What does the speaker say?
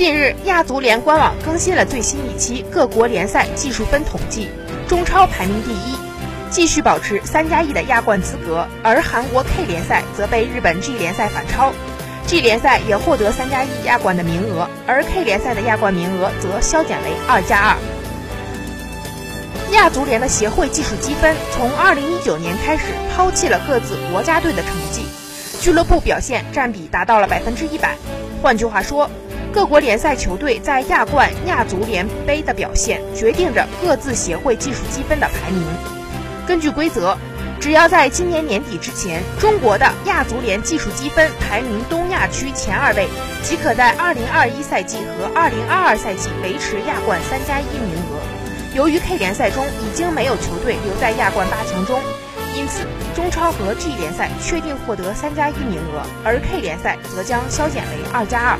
近日，亚足联官网更新了最新一期各国联赛技术分统计，中超排名第一，继续保持三加一的亚冠资格，而韩国 K 联赛则被日本 G 联赛反超，G 联赛也获得三加一亚冠的名额，而 K 联赛的亚冠名额则削减为二加二。亚足联的协会技术积分从2019年开始抛弃了各自国家队的成绩，俱乐部表现占比达到了百分之一百。换句话说，各国联赛球队在亚冠、亚足联杯的表现，决定着各自协会技术积分的排名。根据规则，只要在今年年底之前，中国的亚足联技术积分排名东亚区前二位，即可在2021赛季和2022赛季维持亚冠三加一名额。由于 K 联赛中已经没有球队留在亚冠八强中，因此中超和 G 联赛确定获得三加一名额，而 K 联赛则将削减为二加二。